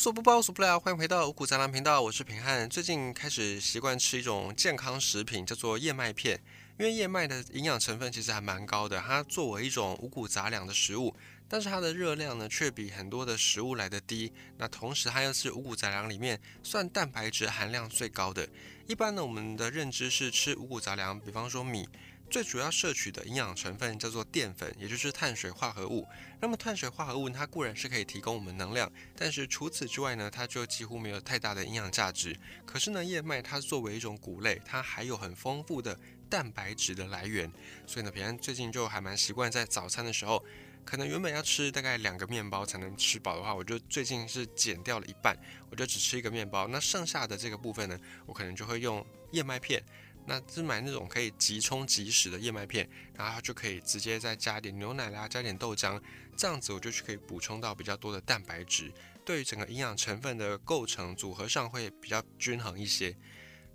说不包说不了，欢迎回到五谷杂粮频道，我是平汉。最近开始习惯吃一种健康食品，叫做燕麦片。因为燕麦的营养成分其实还蛮高的，它作为一种五谷杂粮的食物，但是它的热量呢却比很多的食物来的低。那同时它又是五谷杂粮里面算蛋白质含量最高的。一般呢，我们的认知是吃五谷杂粮，比方说米。最主要摄取的营养成分叫做淀粉，也就是碳水化合物。那么碳水化合物它固然是可以提供我们能量，但是除此之外呢，它就几乎没有太大的营养价值。可是呢，燕麦它作为一种谷类，它还有很丰富的蛋白质的来源。所以呢，平安最近就还蛮习惯在早餐的时候，可能原本要吃大概两个面包才能吃饱的话，我就最近是减掉了一半，我就只吃一个面包。那剩下的这个部分呢，我可能就会用燕麦片。那是买那种可以即冲即食的燕麦片，然后就可以直接再加点牛奶啦，加点豆浆，这样子我就去可以补充到比较多的蛋白质，对于整个营养成分的构成组合上会比较均衡一些。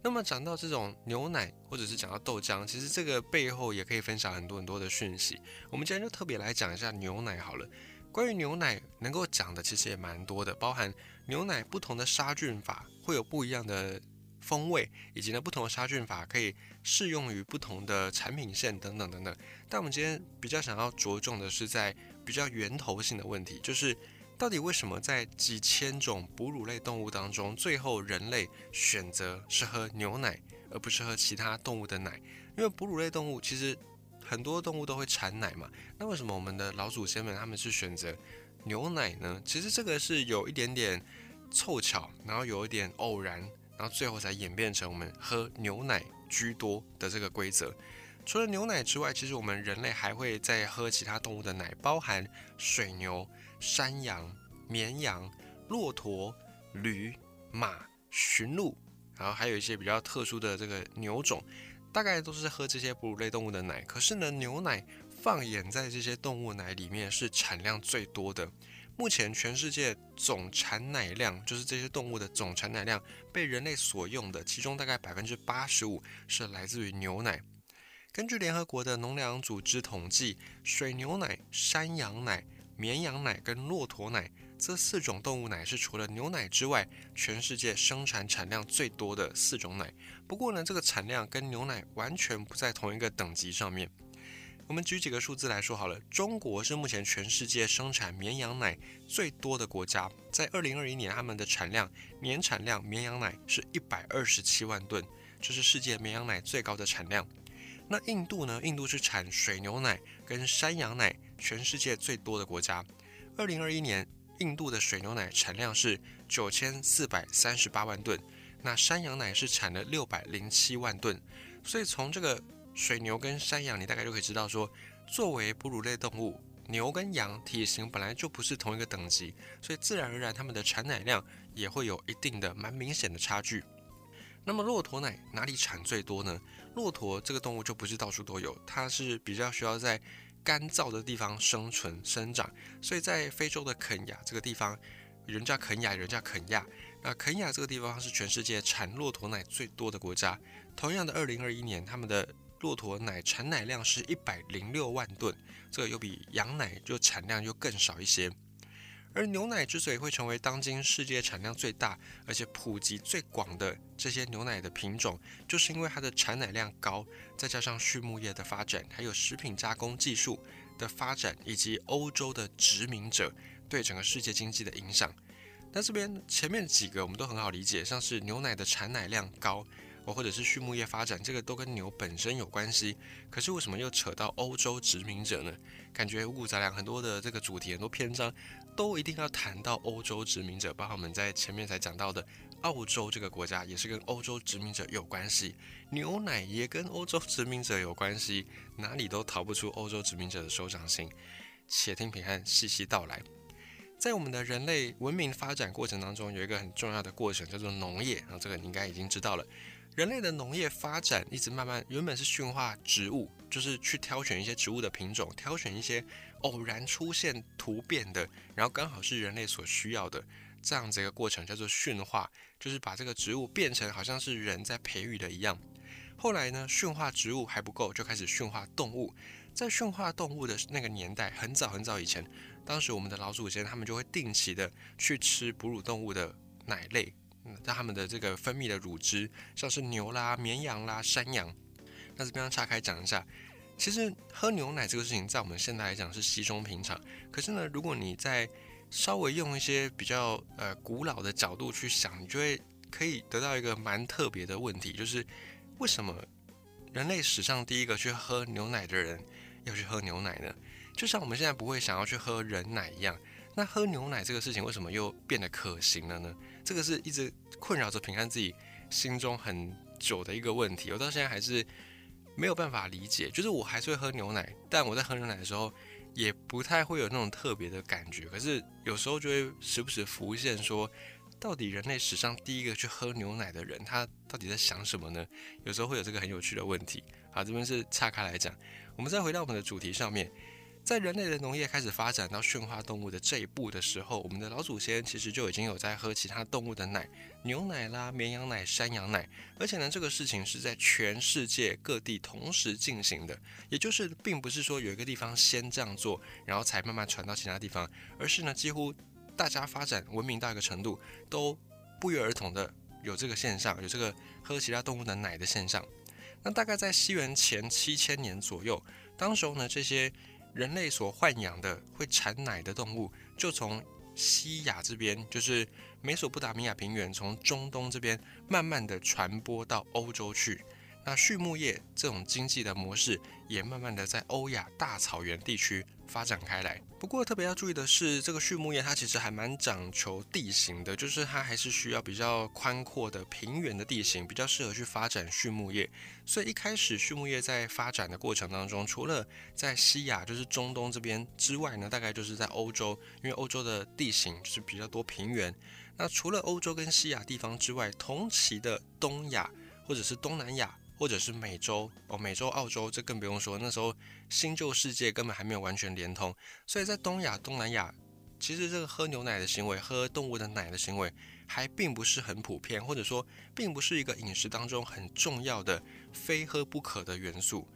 那么讲到这种牛奶或者是讲到豆浆，其实这个背后也可以分享很多很多的讯息。我们今天就特别来讲一下牛奶好了。关于牛奶能够讲的其实也蛮多的，包含牛奶不同的杀菌法会有不一样的。风味以及呢不同的杀菌法可以适用于不同的产品线等等等等。但我们今天比较想要着重的是在比较源头性的问题，就是到底为什么在几千种哺乳类动物当中，最后人类选择是喝牛奶而不是喝其他动物的奶？因为哺乳类动物其实很多动物都会产奶嘛，那为什么我们的老祖先们他们是选择牛奶呢？其实这个是有一点点凑巧，然后有一点偶然。然后最后才演变成我们喝牛奶居多的这个规则。除了牛奶之外，其实我们人类还会在喝其他动物的奶，包含水牛、山羊、绵羊、骆驼、驴、马、驯鹿，然后还有一些比较特殊的这个牛种，大概都是喝这些哺乳类动物的奶。可是呢，牛奶放眼在这些动物奶里面是产量最多的。目前全世界总产奶量，就是这些动物的总产奶量被人类所用的，其中大概百分之八十五是来自于牛奶。根据联合国的农粮组织统计，水牛奶、山羊奶、绵羊奶跟骆驼奶这四种动物奶是除了牛奶之外，全世界生产产量最多的四种奶。不过呢，这个产量跟牛奶完全不在同一个等级上面。我们举几个数字来说好了，中国是目前全世界生产绵羊奶最多的国家，在二零二一年，他们的产量年产量绵羊奶是一百二十七万吨，这是世界绵羊奶最高的产量。那印度呢？印度是产水牛奶跟山羊奶全世界最多的国家，二零二一年，印度的水牛奶产量是九千四百三十八万吨，那山羊奶是产了六百零七万吨，所以从这个。水牛跟山羊，你大概就可以知道说，作为哺乳类动物，牛跟羊体型本来就不是同一个等级，所以自然而然它们的产奶量也会有一定的蛮明显的差距。那么骆驼奶哪里产最多呢？骆驼这个动物就不是到处都有，它是比较需要在干燥的地方生存生长，所以在非洲的肯亚这个地方，人叫肯亚，人叫肯亚。那肯亚这个地方是全世界产骆驼奶最多的国家。同样的，二零二一年他们的骆驼奶产奶量是一百零六万吨，这个又比羊奶就产量又更少一些。而牛奶之所以会成为当今世界产量最大而且普及最广的这些牛奶的品种，就是因为它的产奶量高，再加上畜牧业的发展，还有食品加工技术的发展，以及欧洲的殖民者对整个世界经济的影响。那这边前面几个我们都很好理解，像是牛奶的产奶量高。或者是畜牧业发展，这个都跟牛本身有关系。可是为什么又扯到欧洲殖民者呢？感觉五谷杂粮很多的这个主题，很多篇章都一定要谈到欧洲殖民者。包括我们在前面才讲到的澳洲这个国家，也是跟欧洲殖民者有关系。牛奶也跟欧洲殖民者有关系，哪里都逃不出欧洲殖民者的手掌心。且听平汉细细道来。在我们的人类文明发展过程当中，有一个很重要的过程叫做农业，然后这个你应该已经知道了。人类的农业发展一直慢慢，原本是驯化植物，就是去挑选一些植物的品种，挑选一些偶然出现突变的，然后刚好是人类所需要的这样子一个过程，叫做驯化，就是把这个植物变成好像是人在培育的一样。后来呢，驯化植物还不够，就开始驯化动物。在驯化动物的那个年代，很早很早以前，当时我们的老祖先他们就会定期的去吃哺乳动物的奶类，嗯，在他们的这个分泌的乳汁，像是牛啦、绵羊啦、山羊。那这边要岔开讲一下，其实喝牛奶这个事情在我们现在来讲是稀松平常，可是呢，如果你在稍微用一些比较呃古老的角度去想，你就会可以得到一个蛮特别的问题，就是为什么人类史上第一个去喝牛奶的人要去喝牛奶呢？就像我们现在不会想要去喝人奶一样，那喝牛奶这个事情为什么又变得可行了呢？这个是一直困扰着平安自己心中很久的一个问题，我到现在还是没有办法理解。就是我还是会喝牛奶，但我在喝牛奶的时候。也不太会有那种特别的感觉，可是有时候就会时不时浮现说，到底人类史上第一个去喝牛奶的人，他到底在想什么呢？有时候会有这个很有趣的问题。好，这边是岔开来讲，我们再回到我们的主题上面。在人类的农业开始发展到驯化动物的这一步的时候，我们的老祖先其实就已经有在喝其他动物的奶，牛奶啦、绵羊奶、山羊奶，而且呢，这个事情是在全世界各地同时进行的，也就是并不是说有一个地方先这样做，然后才慢慢传到其他地方，而是呢，几乎大家发展文明到一个程度，都不约而同的有这个现象，有这个喝其他动物的奶的现象。那大概在西元前七千年左右，当时候呢，这些人类所豢养的会产奶的动物，就从西亚这边，就是美索不达米亚平原，从中东这边慢慢的传播到欧洲去。那畜牧业这种经济的模式，也慢慢的在欧亚大草原地区发展开来。不过特别要注意的是，这个畜牧业它其实还蛮讲求地形的，就是它还是需要比较宽阔的平原的地形，比较适合去发展畜牧业。所以一开始畜牧业在发展的过程当中，除了在西亚，就是中东这边之外呢，大概就是在欧洲，因为欧洲的地形是比较多平原。那除了欧洲跟西亚地方之外，同期的东亚或者是东南亚。或者是美洲哦，美洲、澳洲，这更不用说。那时候新旧世界根本还没有完全连通，所以在东亚、东南亚，其实这个喝牛奶的行为、喝动物的奶的行为，还并不是很普遍，或者说并不是一个饮食当中很重要的、非喝不可的元素。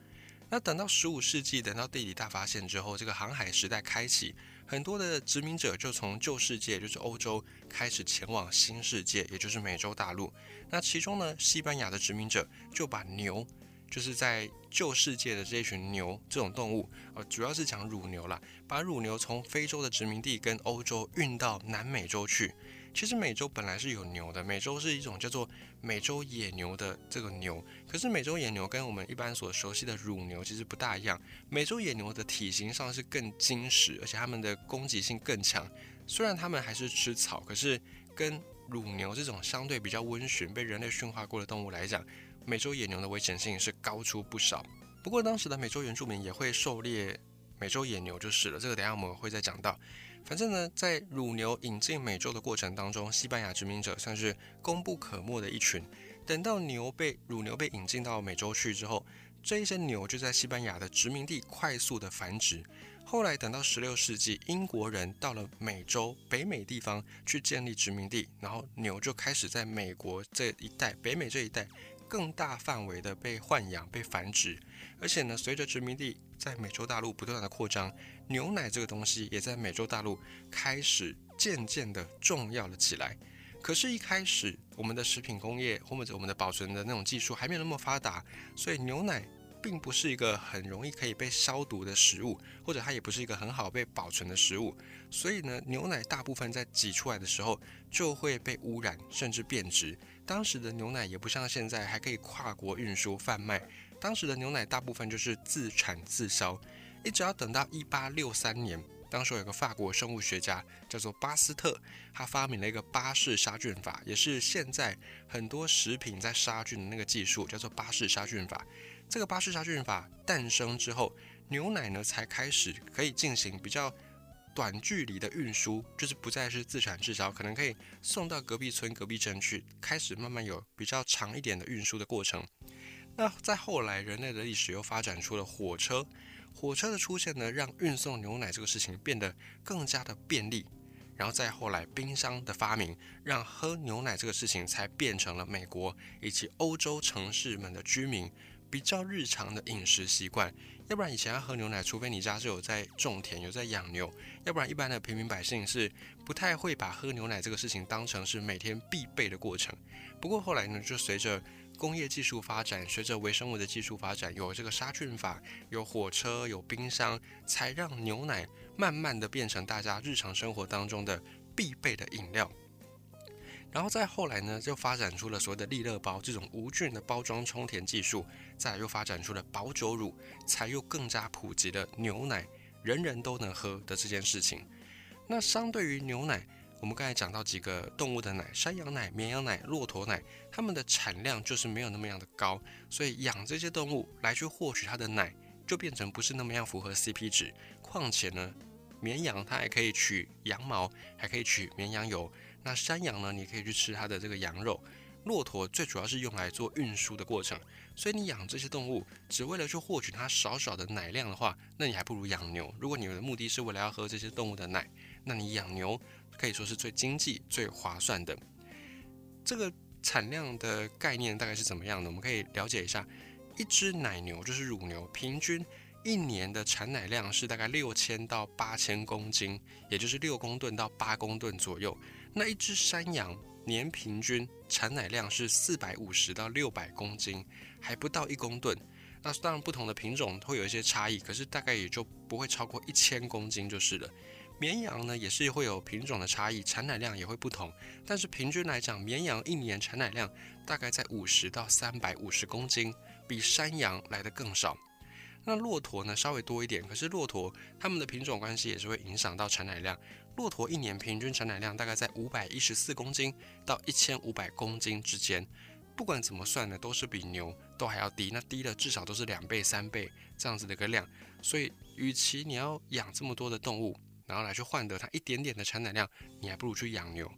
那等到十五世纪，等到地理大发现之后，这个航海时代开启。很多的殖民者就从旧世界，就是欧洲，开始前往新世界，也就是美洲大陆。那其中呢，西班牙的殖民者就把牛，就是在旧世界的这一群牛这种动物，呃，主要是讲乳牛啦，把乳牛从非洲的殖民地跟欧洲运到南美洲去。其实美洲本来是有牛的，美洲是一种叫做美洲野牛的这个牛。可是美洲野牛跟我们一般所熟悉的乳牛其实不大一样。美洲野牛的体型上是更精实，而且它们的攻击性更强。虽然它们还是吃草，可是跟乳牛这种相对比较温驯、被人类驯化过的动物来讲，美洲野牛的危险性是高出不少。不过当时的美洲原住民也会狩猎美洲野牛就是了，这个等下我们会再讲到。反正呢，在乳牛引进美洲的过程当中，西班牙殖民者算是功不可没的一群。等到牛被乳牛被引进到美洲去之后，这一些牛就在西班牙的殖民地快速的繁殖。后来等到十六世纪，英国人到了美洲北美地方去建立殖民地，然后牛就开始在美国这一带、北美这一带更大范围的被豢养、被繁殖。而且呢，随着殖民地在美洲大陆不断的扩张，牛奶这个东西也在美洲大陆开始渐渐的重要了起来。可是，一开始我们的食品工业或者我们的保存的那种技术还没有那么发达，所以牛奶并不是一个很容易可以被消毒的食物，或者它也不是一个很好被保存的食物。所以呢，牛奶大部分在挤出来的时候就会被污染，甚至变质。当时的牛奶也不像现在还可以跨国运输贩卖。当时的牛奶大部分就是自产自销，一直要等到一八六三年，当时有个法国生物学家叫做巴斯特，他发明了一个巴氏杀菌法，也是现在很多食品在杀菌的那个技术，叫做巴氏杀菌法。这个巴氏杀菌法诞生之后，牛奶呢才开始可以进行比较短距离的运输，就是不再是自产自销，可能可以送到隔壁村、隔壁镇去，开始慢慢有比较长一点的运输的过程。那在后来，人类的历史又发展出了火车。火车的出现呢，让运送牛奶这个事情变得更加的便利。然后再后来，冰箱的发明，让喝牛奶这个事情才变成了美国以及欧洲城市们的居民比较日常的饮食习惯。要不然以前要喝牛奶，除非你家是有在种田、有在养牛，要不然一般的平民百姓是不太会把喝牛奶这个事情当成是每天必备的过程。不过后来呢，就随着工业技术发展，随着微生物的技术发展，有这个杀菌法，有火车，有冰箱，才让牛奶慢慢的变成大家日常生活当中的必备的饮料。然后再后来呢，就发展出了所谓的利乐包这种无菌的包装充填技术，再又发展出了保酒乳，才又更加普及了牛奶人人都能喝的这件事情。那相对于牛奶，我们刚才讲到几个动物的奶，山羊奶、绵羊奶、骆驼奶，它们的产量就是没有那么样的高，所以养这些动物来去获取它的奶，就变成不是那么样符合 CP 值。况且呢，绵羊它还可以取羊毛，还可以取绵羊油。那山羊呢？你可以去吃它的这个羊肉。骆驼最主要是用来做运输的过程，所以你养这些动物只为了去获取它少少的奶量的话，那你还不如养牛。如果你的目的是为了要喝这些动物的奶，那你养牛可以说是最经济、最划算的。这个产量的概念大概是怎么样的？我们可以了解一下。一只奶牛就是乳牛，平均一年的产奶量是大概六千到八千公斤，也就是六公吨到八公吨左右。那一只山羊年平均产奶量是四百五十到六百公斤，还不到一公吨。那当然不同的品种会有一些差异，可是大概也就不会超过一千公斤就是了。绵羊呢也是会有品种的差异，产奶量也会不同，但是平均来讲，绵羊一年产奶量大概在五十到三百五十公斤，比山羊来的更少。那骆驼呢稍微多一点，可是骆驼它们的品种关系也是会影响到产奶量。骆驼一年平均产奶量大概在五百一十四公斤到一千五百公斤之间，不管怎么算呢，都是比牛都还要低。那低的至少都是两倍、三倍这样子的一个量。所以，与其你要养这么多的动物，然后来去换得它一点点的产奶量，你还不如去养牛。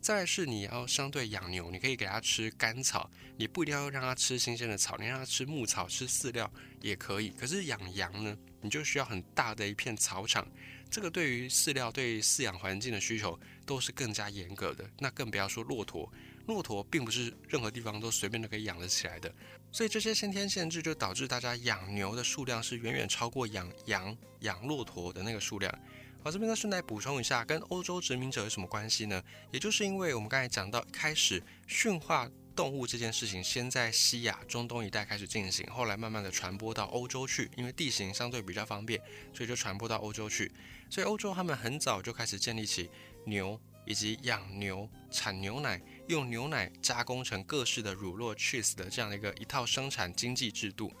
再是你要相对养牛，你可以给它吃干草，你不一定要让它吃新鲜的草，你让它吃牧草、吃饲料也可以。可是养羊呢，你就需要很大的一片草场。这个对于饲料、对饲养环境的需求都是更加严格的，那更不要说骆驼。骆驼并不是任何地方都随便都可以养得起来的，所以这些先天限制就导致大家养牛的数量是远远超过养羊、养骆驼的那个数量。好，这边呢顺带补充一下，跟欧洲殖民者有什么关系呢？也就是因为我们刚才讲到，开始驯化。动物这件事情先在西亚、中东一带开始进行，后来慢慢的传播到欧洲去，因为地形相对比较方便，所以就传播到欧洲去。所以欧洲他们很早就开始建立起牛以及养牛、产牛奶、用牛奶加工成各式的乳酪 cheese 的这样的一个一套生产经济制度。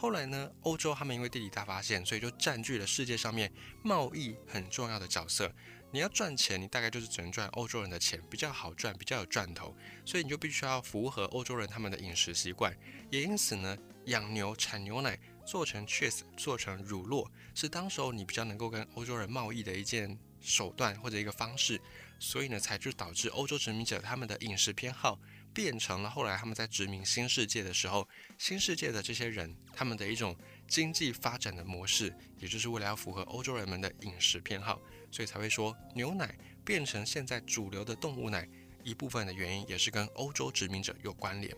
后来呢，欧洲他们因为地理大发现，所以就占据了世界上面贸易很重要的角色。你要赚钱，你大概就是只能赚欧洲人的钱，比较好赚，比较有赚头，所以你就必须要符合欧洲人他们的饮食习惯。也因此呢，养牛产牛奶做成 cheese，做成乳酪，是当时候你比较能够跟欧洲人贸易的一件手段或者一个方式。所以呢，才就导致欧洲殖民者他们的饮食偏好变成了后来他们在殖民新世界的时候，新世界的这些人他们的一种经济发展的模式，也就是为了要符合欧洲人们的饮食偏好。所以才会说牛奶变成现在主流的动物奶一部分的原因，也是跟欧洲殖民者有关联。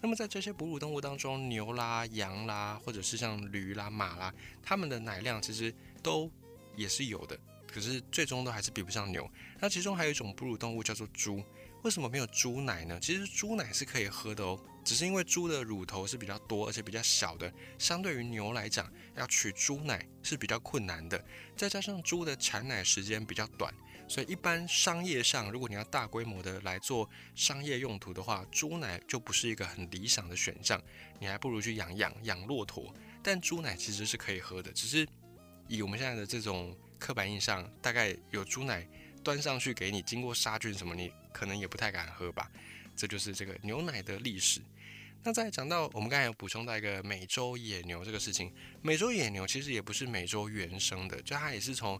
那么在这些哺乳动物当中，牛啦、羊啦，或者是像驴啦、马啦，它们的奶量其实都也是有的，可是最终都还是比不上牛。那其中还有一种哺乳动物叫做猪。为什么没有猪奶呢？其实猪奶是可以喝的哦，只是因为猪的乳头是比较多，而且比较小的，相对于牛来讲，要取猪奶是比较困难的。再加上猪的产奶时间比较短，所以一般商业上，如果你要大规模的来做商业用途的话，猪奶就不是一个很理想的选项。你还不如去养羊、养骆驼。但猪奶其实是可以喝的，只是以我们现在的这种刻板印象，大概有猪奶。端上去给你，经过杀菌什么，你可能也不太敢喝吧。这就是这个牛奶的历史。那再讲到我们刚才有补充到一个美洲野牛这个事情，美洲野牛其实也不是美洲原生的，就它也是从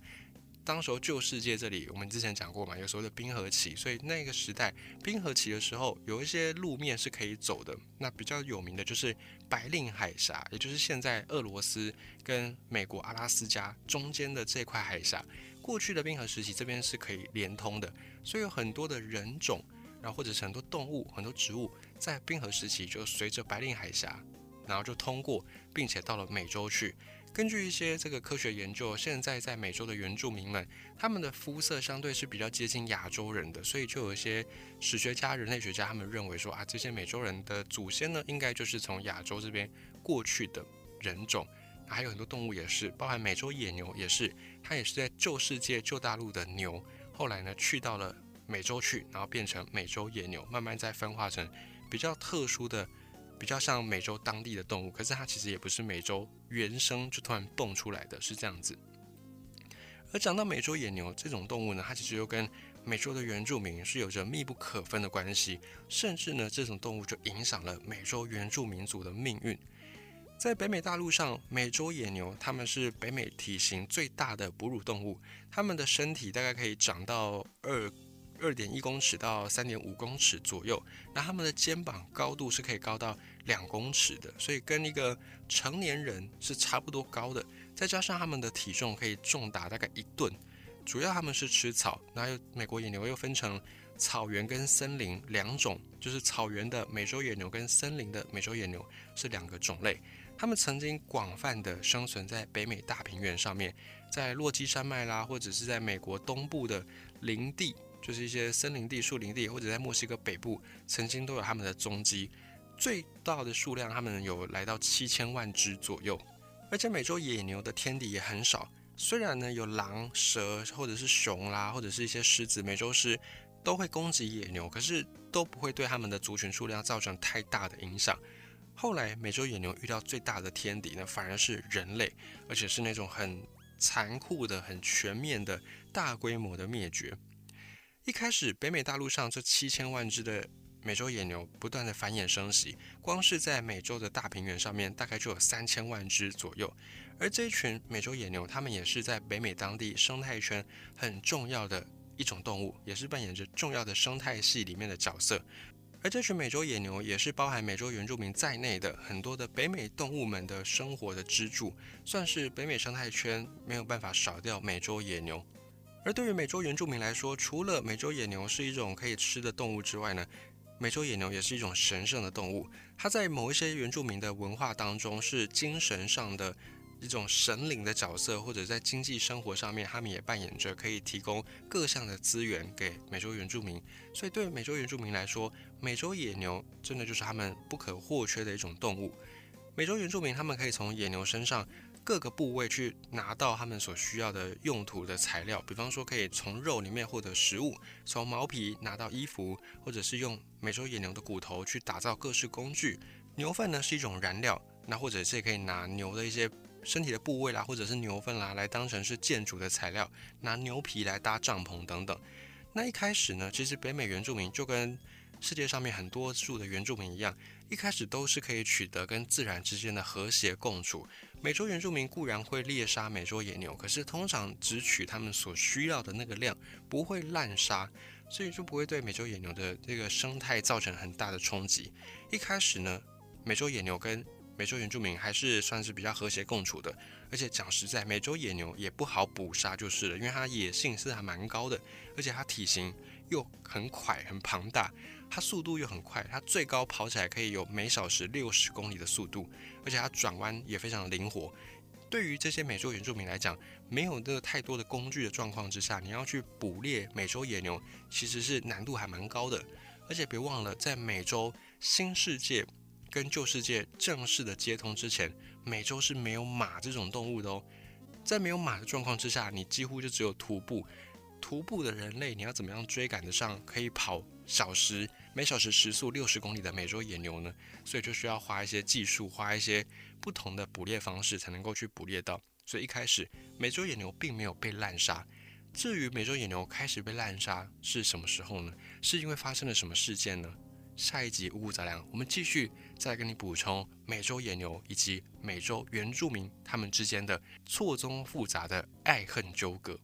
当时候旧世界这里，我们之前讲过嘛，有时候的冰河期，所以那个时代冰河期的时候，有一些路面是可以走的。那比较有名的就是白令海峡，也就是现在俄罗斯跟美国阿拉斯加中间的这块海峡。过去的冰河时期，这边是可以连通的，所以有很多的人种，然后或者是很多动物、很多植物，在冰河时期就随着白令海峡然后就通过，并且到了美洲去。根据一些这个科学研究，现在在美洲的原住民们，他们的肤色相对是比较接近亚洲人的，所以就有一些史学家、人类学家他们认为说啊，这些美洲人的祖先呢，应该就是从亚洲这边过去的人种。还有很多动物也是，包含美洲野牛也是，它也是在旧世界、旧大陆的牛，后来呢去到了美洲去，然后变成美洲野牛，慢慢再分化成比较特殊的。比较像美洲当地的动物，可是它其实也不是美洲原生就突然蹦出来的，是这样子。而讲到美洲野牛这种动物呢，它其实又跟美洲的原住民是有着密不可分的关系，甚至呢，这种动物就影响了美洲原住民族的命运。在北美大陆上，美洲野牛它们是北美体型最大的哺乳动物，它们的身体大概可以长到二。二点一公尺到三点五公尺左右，那它们的肩膀高度是可以高到两公尺的，所以跟一个成年人是差不多高的。再加上它们的体重可以重达大概一吨，主要它们是吃草。那又美国野牛又分成草原跟森林两种，就是草原的美洲野牛跟森林的美洲野牛是两个种类。他们曾经广泛的生存在北美大平原上面，在落基山脉啦，或者是在美国东部的林地。就是一些森林地、树林地，或者在墨西哥北部，曾经都有他们的踪迹。最大的数量，他们有来到七千万只左右。而且美洲野牛的天敌也很少，虽然呢有狼、蛇，或者是熊啦，或者是一些狮子、美洲狮都会攻击野牛，可是都不会对他们的族群数量造成太大的影响。后来美洲野牛遇到最大的天敌呢，反而是人类，而且是那种很残酷的、很全面的大规模的灭绝。一开始，北美大陆上这七千万只的美洲野牛不断的繁衍生息，光是在美洲的大平原上面，大概就有三千万只左右。而这一群美洲野牛，它们也是在北美当地生态圈很重要的一种动物，也是扮演着重要的生态系里面的角色。而这群美洲野牛，也是包含美洲原住民在内的很多的北美动物们的生活的支柱，算是北美生态圈没有办法少掉美洲野牛。而对于美洲原住民来说，除了美洲野牛是一种可以吃的动物之外呢，美洲野牛也是一种神圣的动物。它在某一些原住民的文化当中是精神上的一种神灵的角色，或者在经济生活上面，他们也扮演着可以提供各项的资源给美洲原住民。所以对美洲原住民来说，美洲野牛真的就是他们不可或缺的一种动物。美洲原住民他们可以从野牛身上。各个部位去拿到他们所需要的用途的材料，比方说可以从肉里面获得食物，从毛皮拿到衣服，或者是用美洲野牛的骨头去打造各式工具。牛粪呢是一种燃料，那或者是可以拿牛的一些身体的部位啦，或者是牛粪啦来当成是建筑的材料，拿牛皮来搭帐篷等等。那一开始呢，其实北美原住民就跟世界上面很多数的原住民一样，一开始都是可以取得跟自然之间的和谐共处。美洲原住民固然会猎杀美洲野牛，可是通常只取他们所需要的那个量，不会滥杀，所以就不会对美洲野牛的这个生态造成很大的冲击。一开始呢，美洲野牛跟美洲原住民还是算是比较和谐共处的，而且讲实在，美洲野牛也不好捕杀就是了，因为它野性是还蛮高的，而且它体型又很快很庞大。它速度又很快，它最高跑起来可以有每小时六十公里的速度，而且它转弯也非常灵活。对于这些美洲原住民来讲，没有那个太多的工具的状况之下，你要去捕猎美洲野牛，其实是难度还蛮高的。而且别忘了，在美洲新世界跟旧世界正式的接通之前，美洲是没有马这种动物的哦。在没有马的状况之下，你几乎就只有徒步。徒步的人类，你要怎么样追赶得上可以跑小时？每小时时速六十公里的美洲野牛呢，所以就需要花一些技术，花一些不同的捕猎方式才能够去捕猎到。所以一开始美洲野牛并没有被滥杀。至于美洲野牛开始被滥杀是什么时候呢？是因为发生了什么事件呢？下一集五谷杂粮，我们继续再跟你补充美洲野牛以及美洲原住民他们之间的错综复杂的爱恨纠葛。